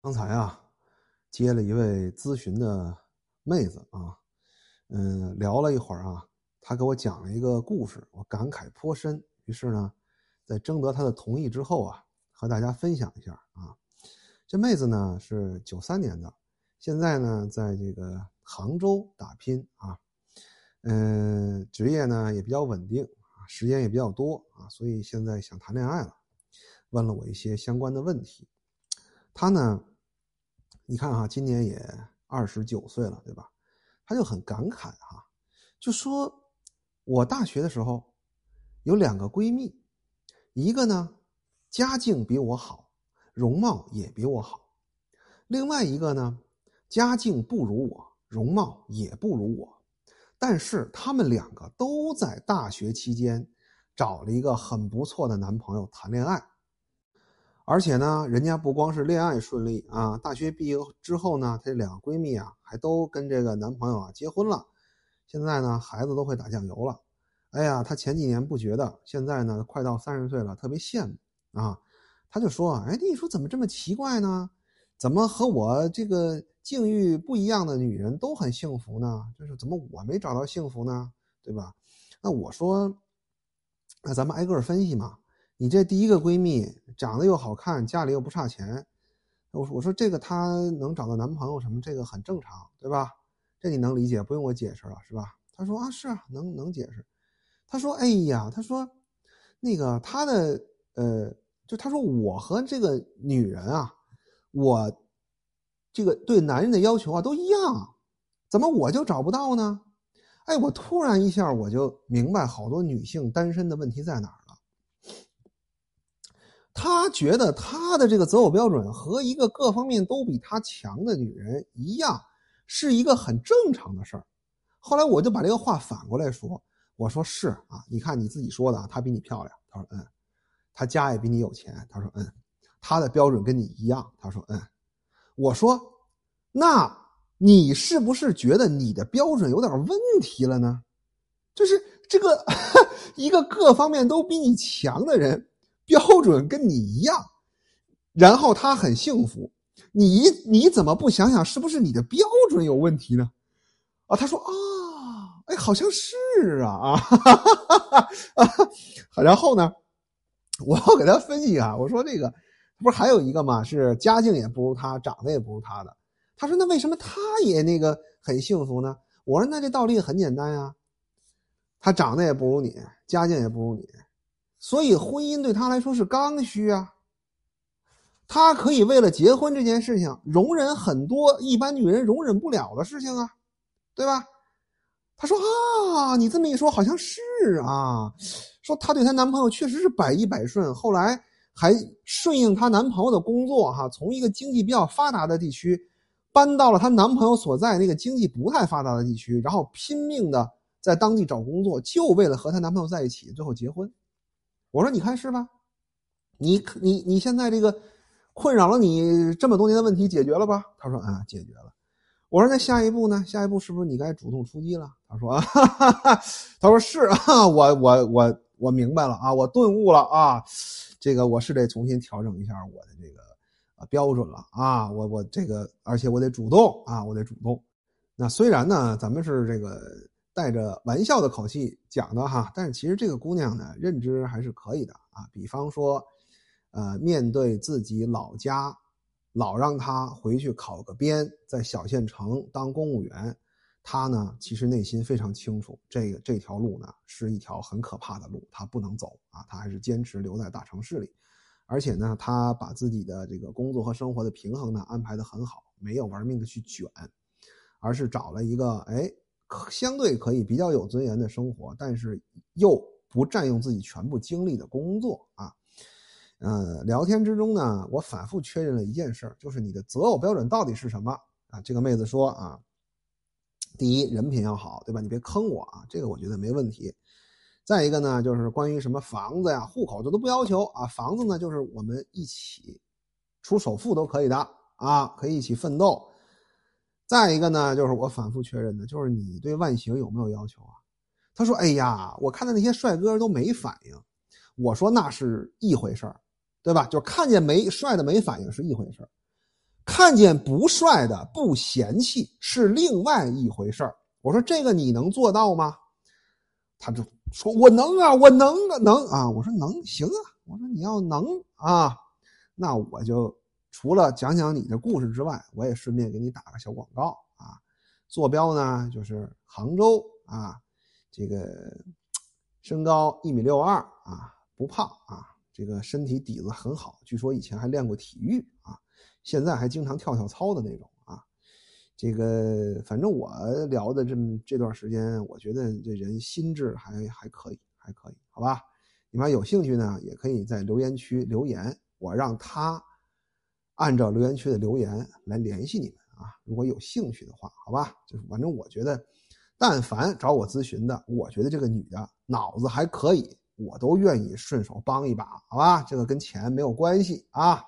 刚才啊，接了一位咨询的妹子啊，嗯，聊了一会儿啊，她给我讲了一个故事，我感慨颇深。于是呢，在征得她的同意之后啊，和大家分享一下啊。这妹子呢是九三年的，现在呢在这个杭州打拼啊，嗯，职业呢也比较稳定啊，时间也比较多啊，所以现在想谈恋爱了，问了我一些相关的问题。她呢？你看哈，今年也二十九岁了，对吧？他就很感慨哈，就说：“我大学的时候有两个闺蜜，一个呢家境比我好，容貌也比我好；另外一个呢家境不如我，容貌也不如我。但是他们两个都在大学期间找了一个很不错的男朋友谈恋爱。”而且呢，人家不光是恋爱顺利啊，大学毕业之后呢，她这两个闺蜜啊，还都跟这个男朋友啊结婚了，现在呢，孩子都会打酱油了。哎呀，她前几年不觉得，现在呢，快到三十岁了，特别羡慕啊。她就说：“哎，你说怎么这么奇怪呢？怎么和我这个境遇不一样的女人都很幸福呢？就是怎么我没找到幸福呢？对吧？”那我说：“那咱们挨个分析嘛。”你这第一个闺蜜长得又好看，家里又不差钱，我说我说这个她能找到男朋友什么，这个很正常，对吧？这你能理解，不用我解释了，是吧？她说啊，是啊，能能解释。她说，哎呀，她说，那个她的呃，就她说我和这个女人啊，我这个对男人的要求啊都一样，怎么我就找不到呢？哎，我突然一下我就明白好多女性单身的问题在哪儿。他觉得他的这个择偶标准和一个各方面都比他强的女人一样，是一个很正常的事儿。后来我就把这个话反过来说，我说是啊，你看你自己说的，她比你漂亮。他说嗯，他家也比你有钱。他说嗯，他的标准跟你一样。他说嗯，我说那你是不是觉得你的标准有点问题了呢？就是这个 一个各方面都比你强的人。标准跟你一样，然后他很幸福，你你怎么不想想是不是你的标准有问题呢？啊，他说啊，哎，好像是啊 啊，然后呢，我要给他分析啊，我说这个不是还有一个嘛，是家境也不如他，长得也不如他的。他说那为什么他也那个很幸福呢？我说那这道理很简单呀，他长得也不如你，家境也不如你。所以婚姻对他来说是刚需啊，他可以为了结婚这件事情容忍很多一般女人容忍不了的事情啊，对吧？他说啊，你这么一说好像是啊，说她对她男朋友确实是百依百顺，后来还顺应她男朋友的工作哈，从一个经济比较发达的地区搬到了她男朋友所在那个经济不太发达的地区，然后拼命的在当地找工作，就为了和她男朋友在一起，最后结婚。我说：“你看是吧？你你你现在这个困扰了你这么多年的问题解决了吧？”他说：“啊，解决了。”我说：“那下一步呢？下一步是不是你该主动出击了？”他说：“ 啊，他说是啊，我我我我明白了啊，我顿悟了啊，这个我是得重新调整一下我的这个啊标准了啊，我我这个而且我得主动啊，我得主动。那虽然呢，咱们是这个。”带着玩笑的口气讲的哈，但是其实这个姑娘呢，认知还是可以的啊。比方说，呃，面对自己老家，老让她回去考个编，在小县城当公务员，她呢其实内心非常清楚，这个这条路呢是一条很可怕的路，她不能走啊。她还是坚持留在大城市里，而且呢，她把自己的这个工作和生活的平衡呢安排的很好，没有玩命的去卷，而是找了一个哎。相对可以比较有尊严的生活，但是又不占用自己全部精力的工作啊。呃，聊天之中呢，我反复确认了一件事儿，就是你的择偶标准到底是什么啊？这个妹子说啊，第一，人品要好，对吧？你别坑我啊，这个我觉得没问题。再一个呢，就是关于什么房子呀、户口这都不要求啊。房子呢，就是我们一起出首付都可以的啊，可以一起奋斗。再一个呢，就是我反复确认的，就是你对外形有没有要求啊？他说：“哎呀，我看到那些帅哥都没反应。”我说：“那是一回事儿，对吧？就看见没帅的没反应是一回事儿，看见不帅的不嫌弃是另外一回事儿。我说这个你能做到吗？他就说我能啊，我能啊，能啊。我说能行啊。我说你要能啊，那我就除了讲讲你的故事之外，我也顺便给你打个小广告啊。坐标呢就是杭州啊，这个身高一米六二啊，不胖啊，这个身体底子很好，据说以前还练过体育啊，现在还经常跳跳操的那种啊。这个反正我聊的这么这段时间，我觉得这人心智还还可以，还可以，好吧？你们有兴趣呢，也可以在留言区留言，我让他按照留言区的留言来联系你们啊。如果有兴趣的话，好吧，就是反正我觉得，但凡找我咨询的，我觉得这个女的脑子还可以，我都愿意顺手帮一把，好吧？这个跟钱没有关系啊。